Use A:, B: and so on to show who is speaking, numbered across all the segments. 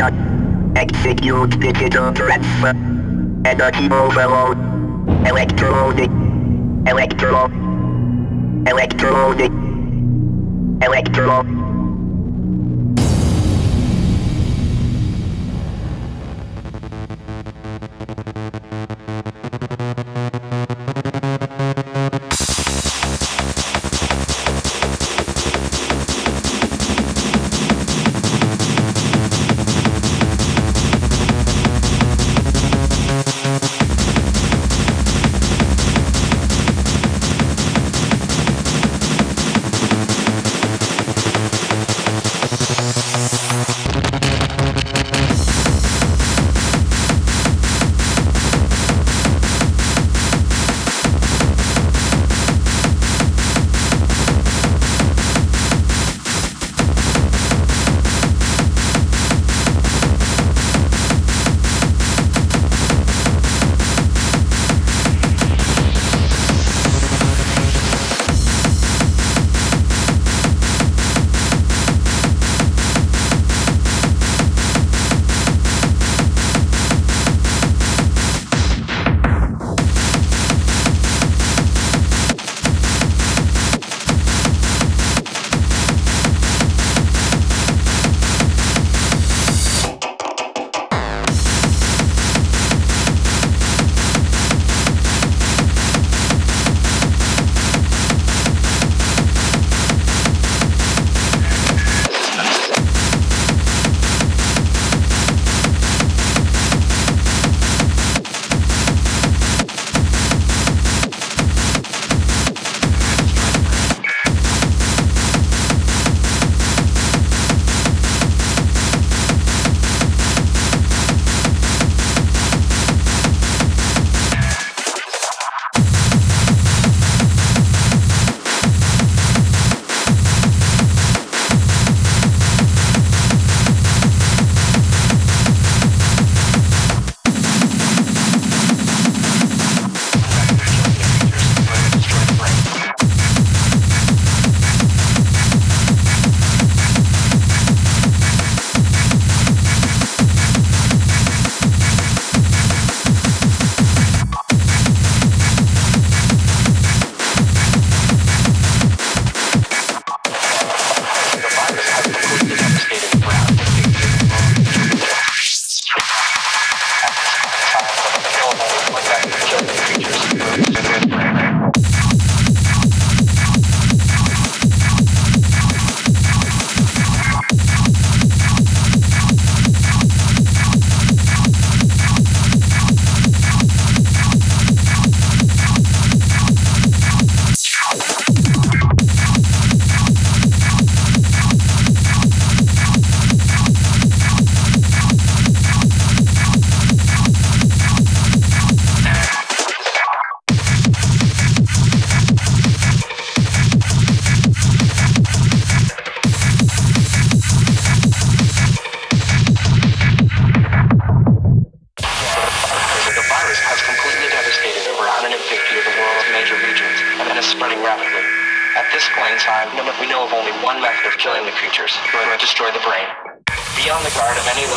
A: Detonation. Execute digital transfer. Energy overload. Electronic. Electro. Electronic. Electro.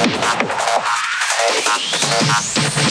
B: Thank you.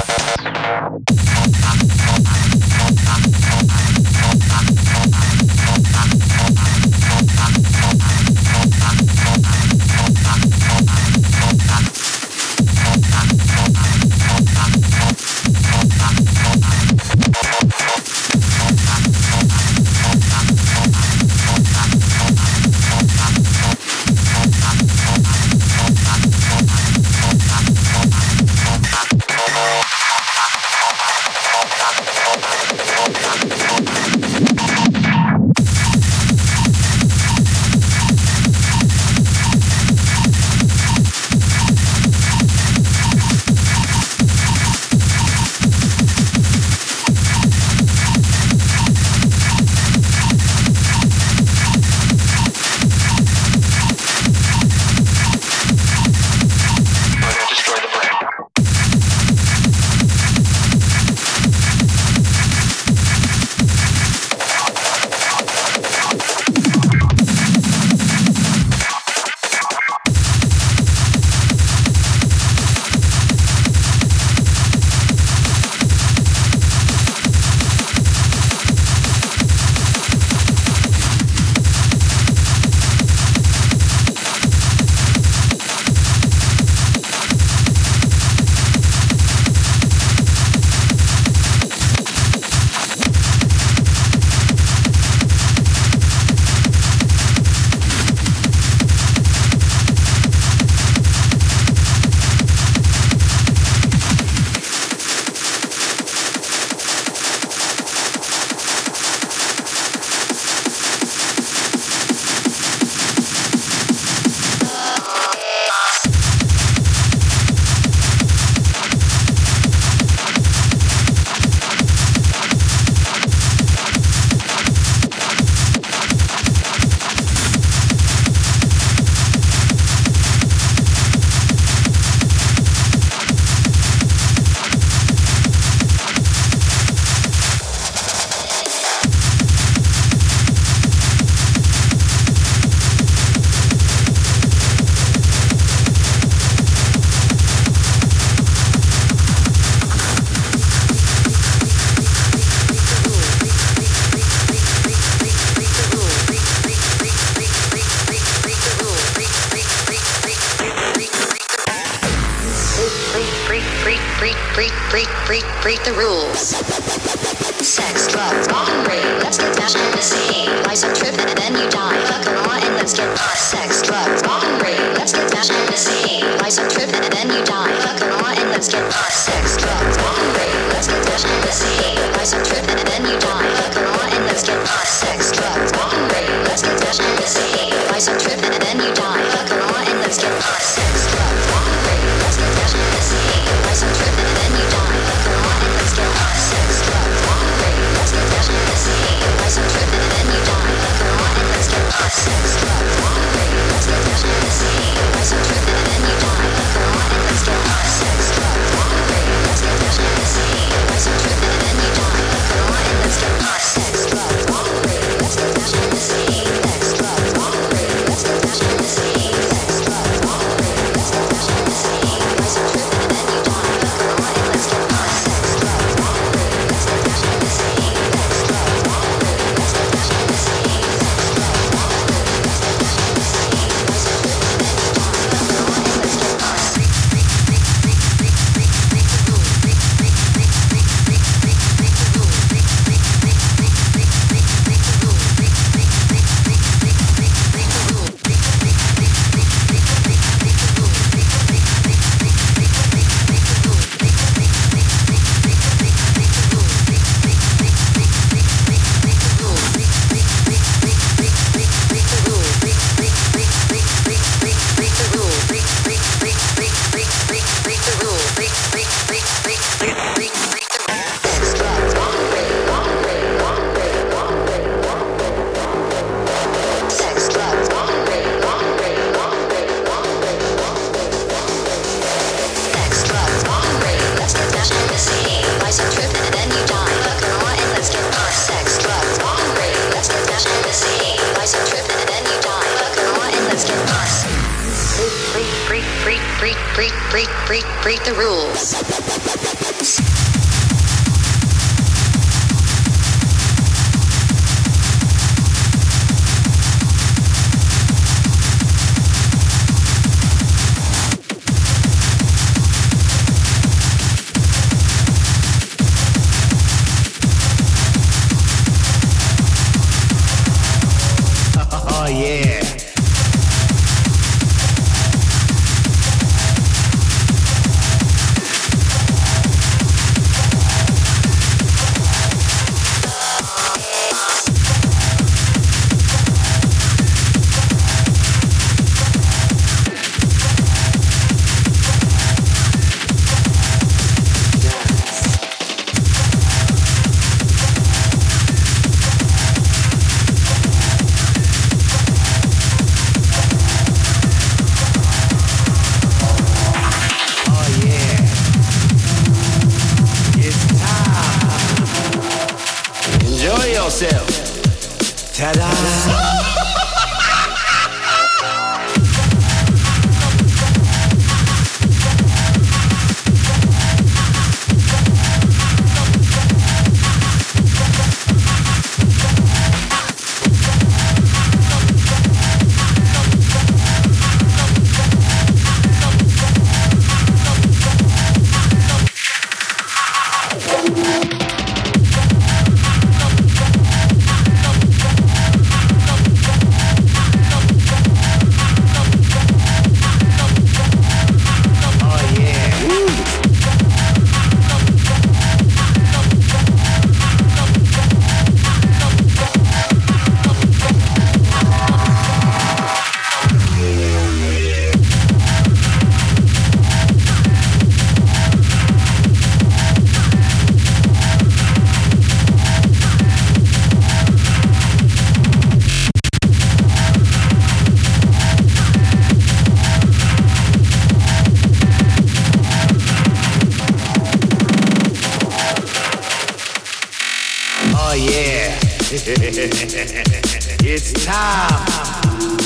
C: it's time.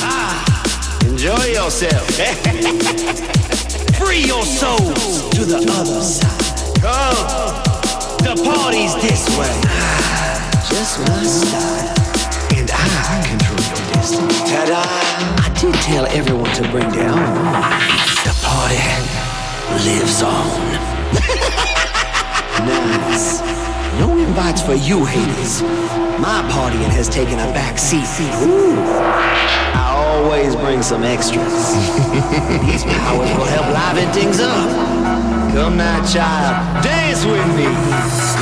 C: Ah, enjoy yourself. Free your souls to the other side. Come, the party's this way. Just my style, and I control your destiny. Ta-da! I did tell everyone to bring down. The party lives on. nice. No invites for you haters. My partying has taken a back seat. Ooh. I always bring some extras. These powers will help liven things up. Come now, child, dance with me.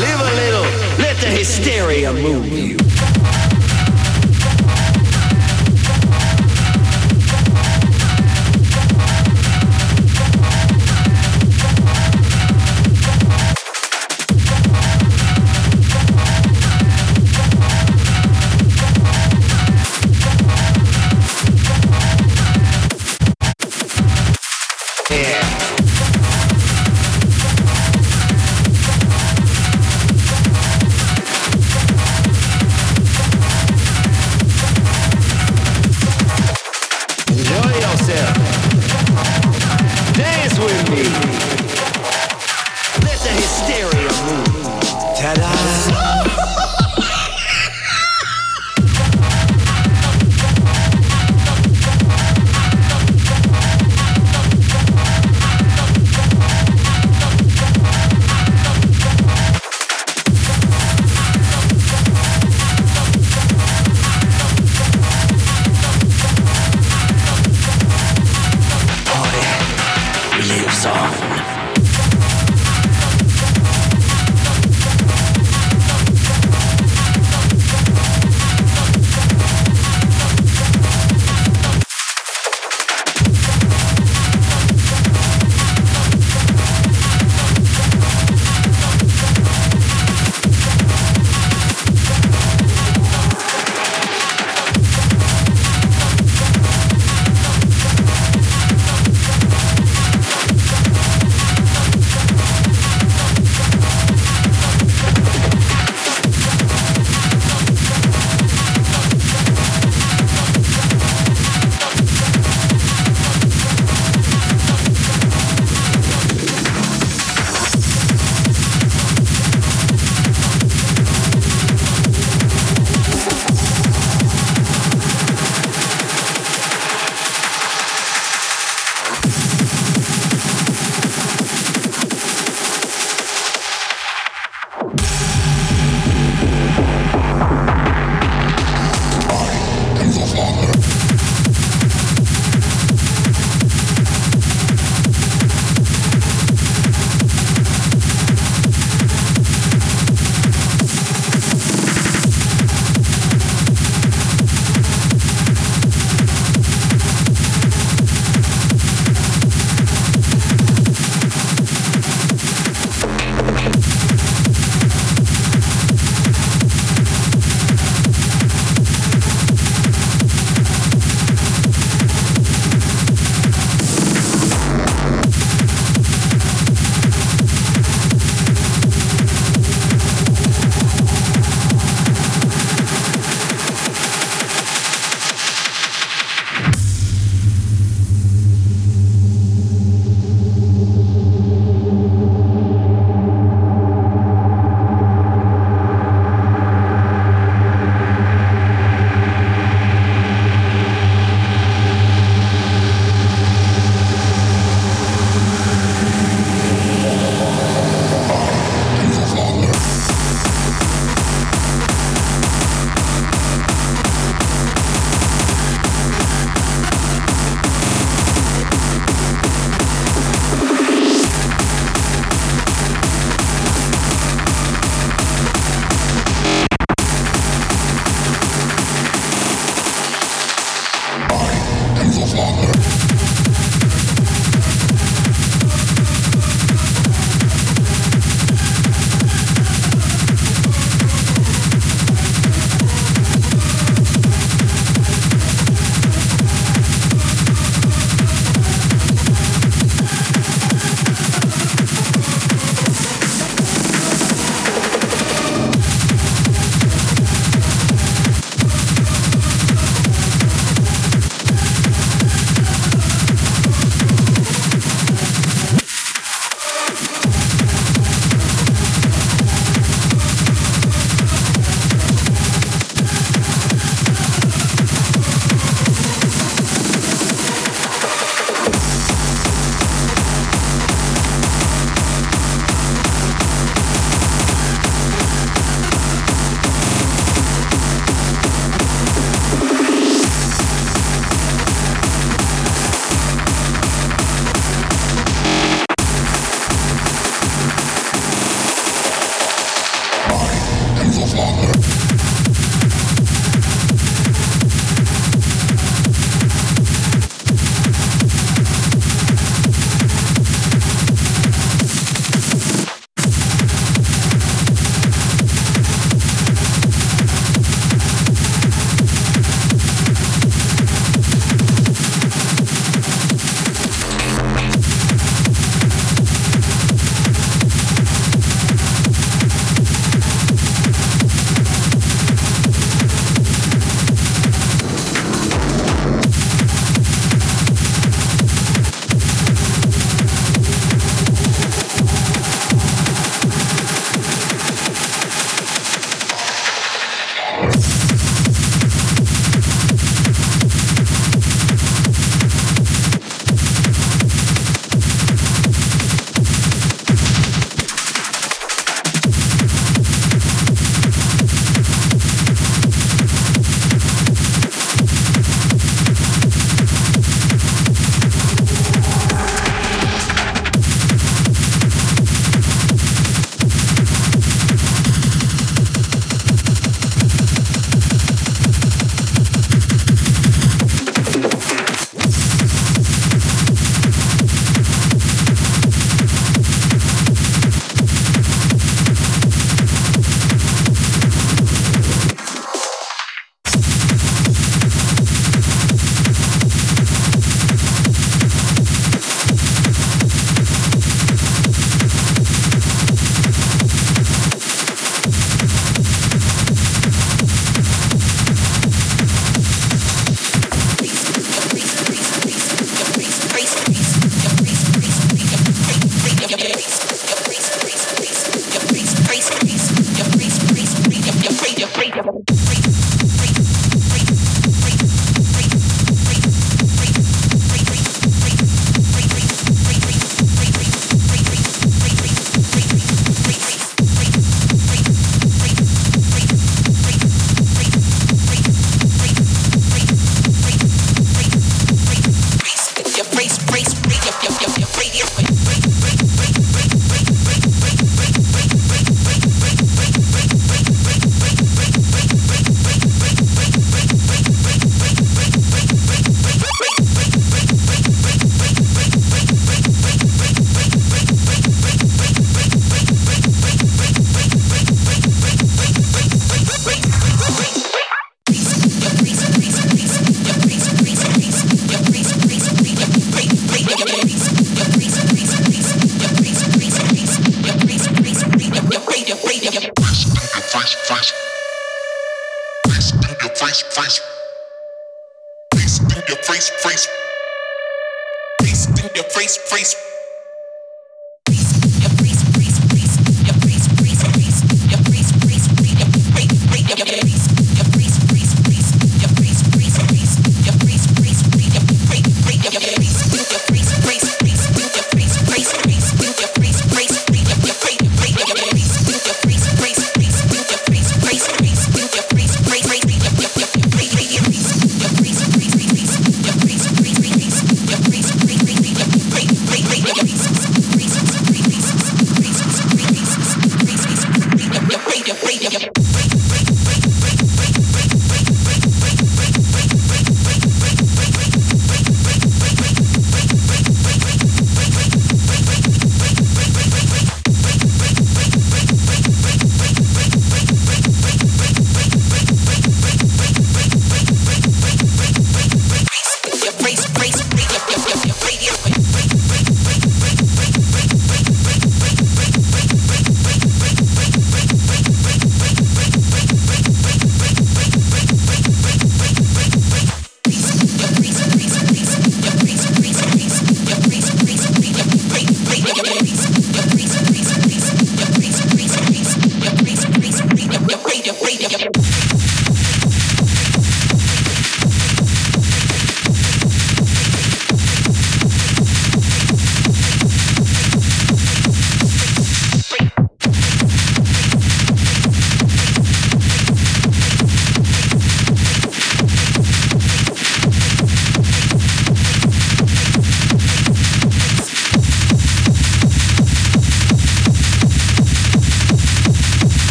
C: Live a little, let the hysteria move you.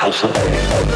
B: house of pain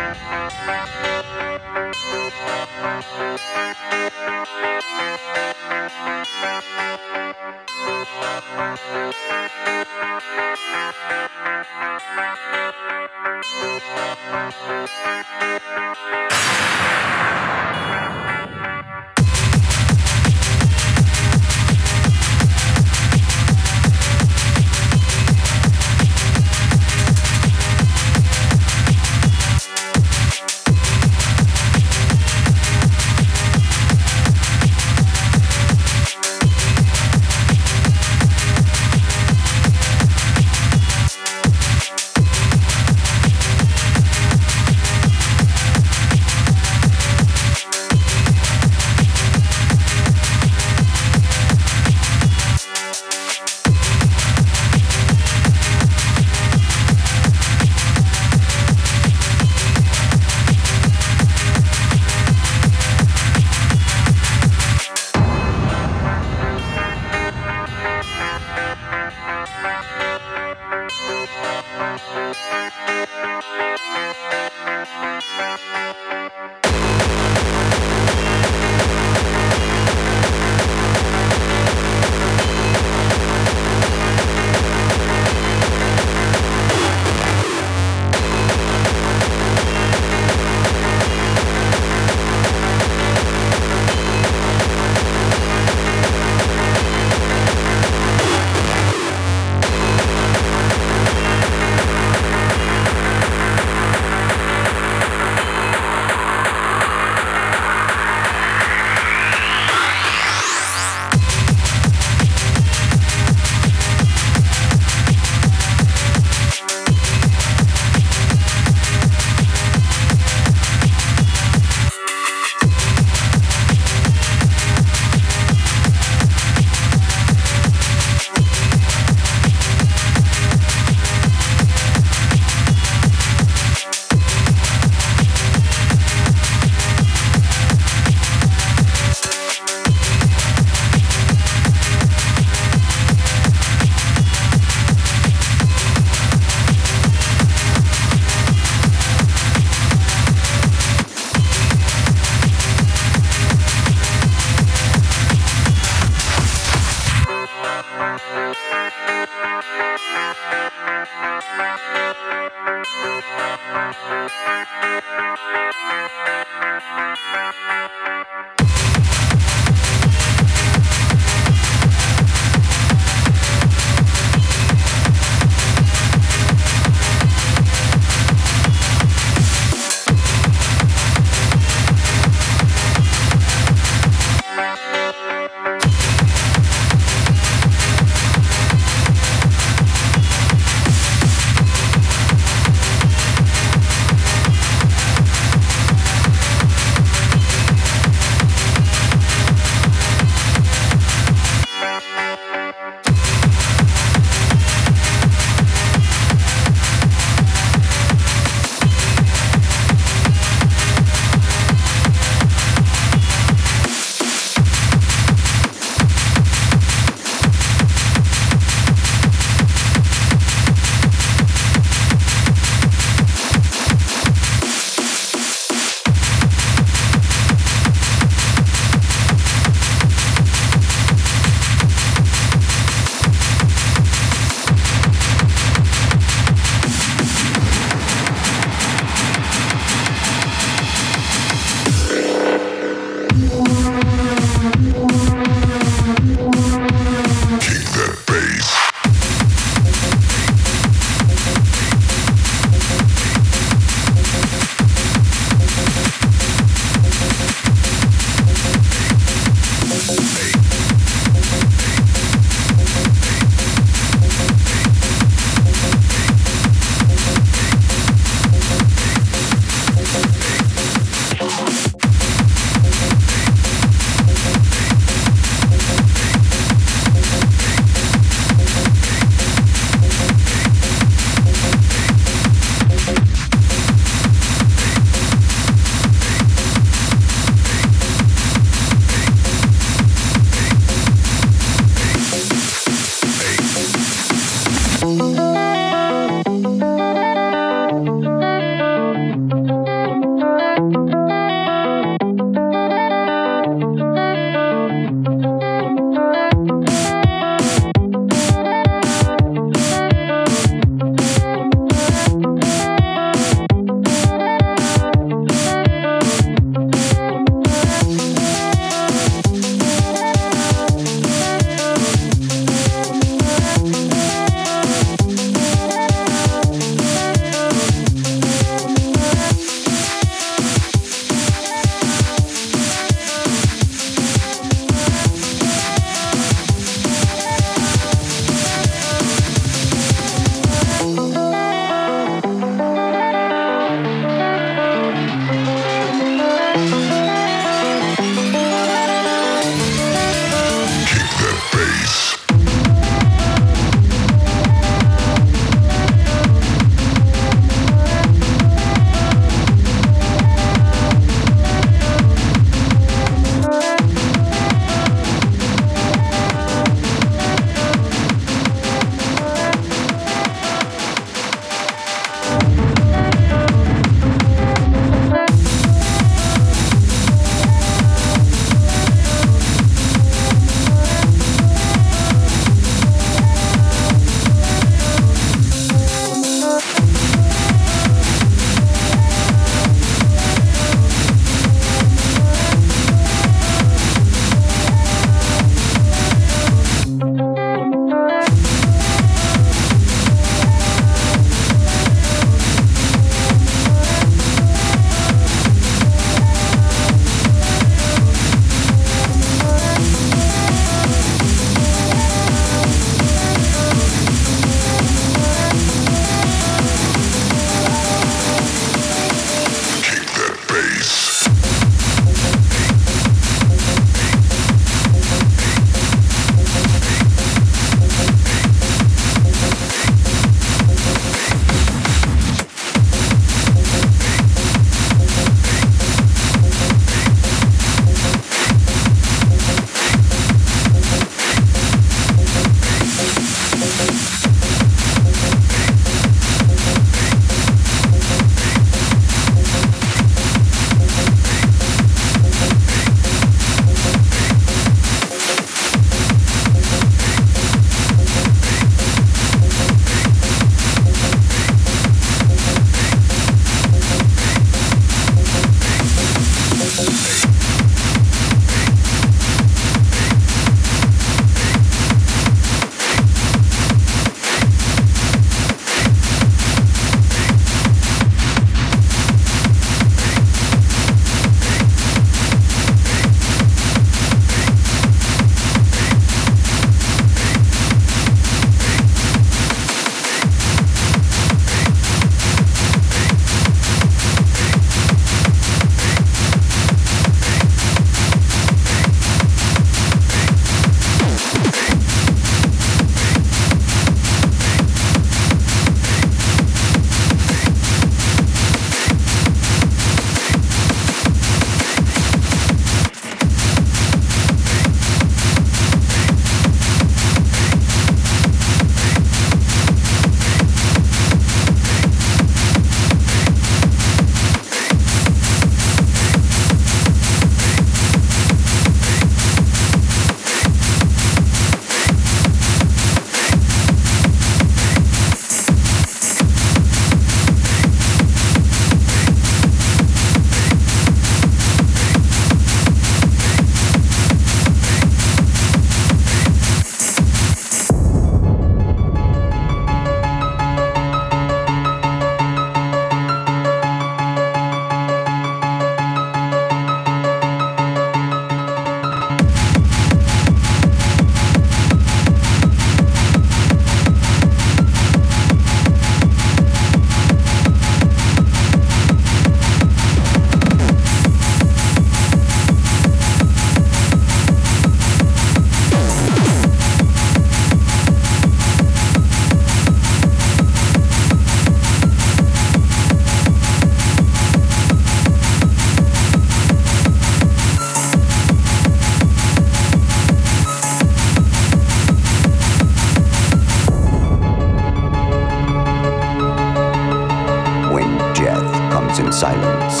D: in silence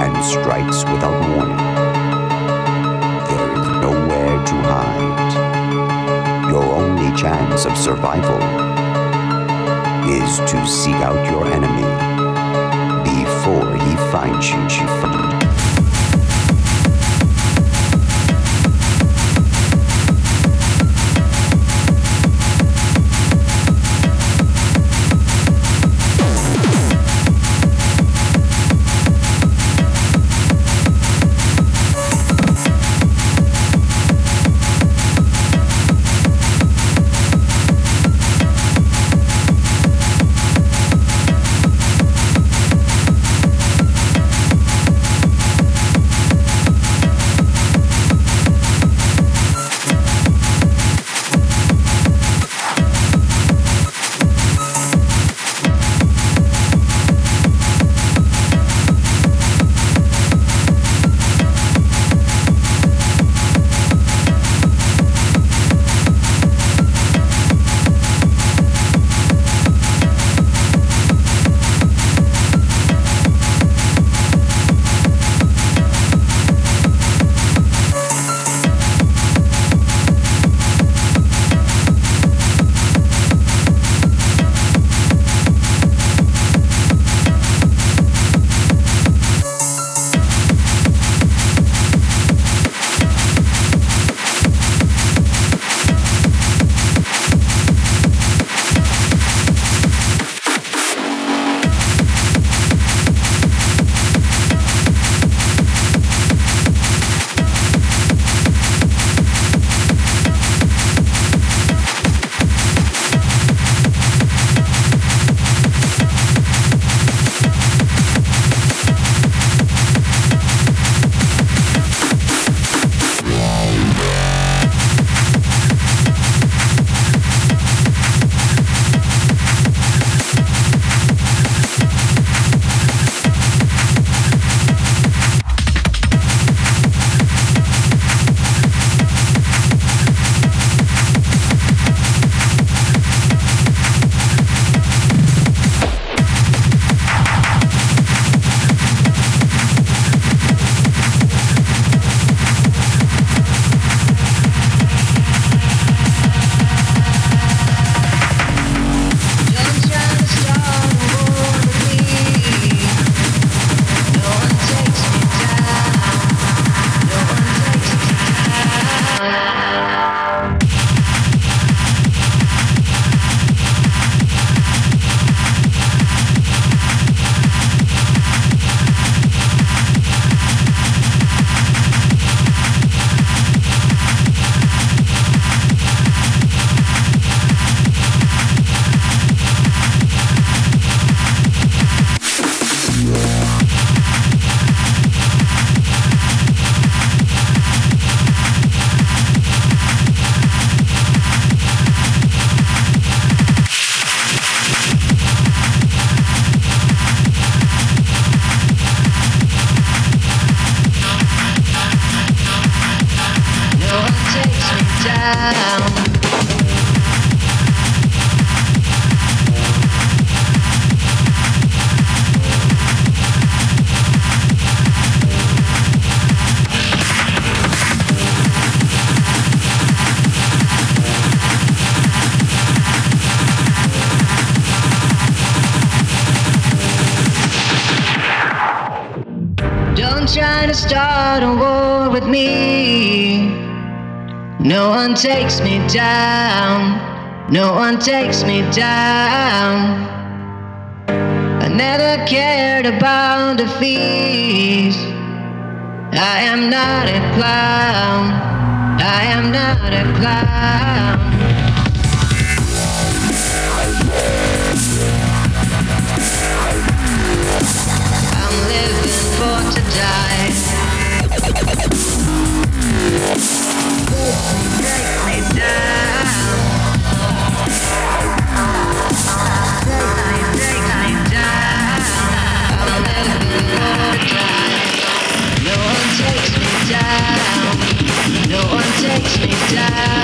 D: and strikes without warning. There is nowhere to hide. Your only chance of survival is to seek out your enemy before he finds you.
E: Takes me down. No one takes me down. I never cared about the fees. I am not a clown. I am not a clown. Takes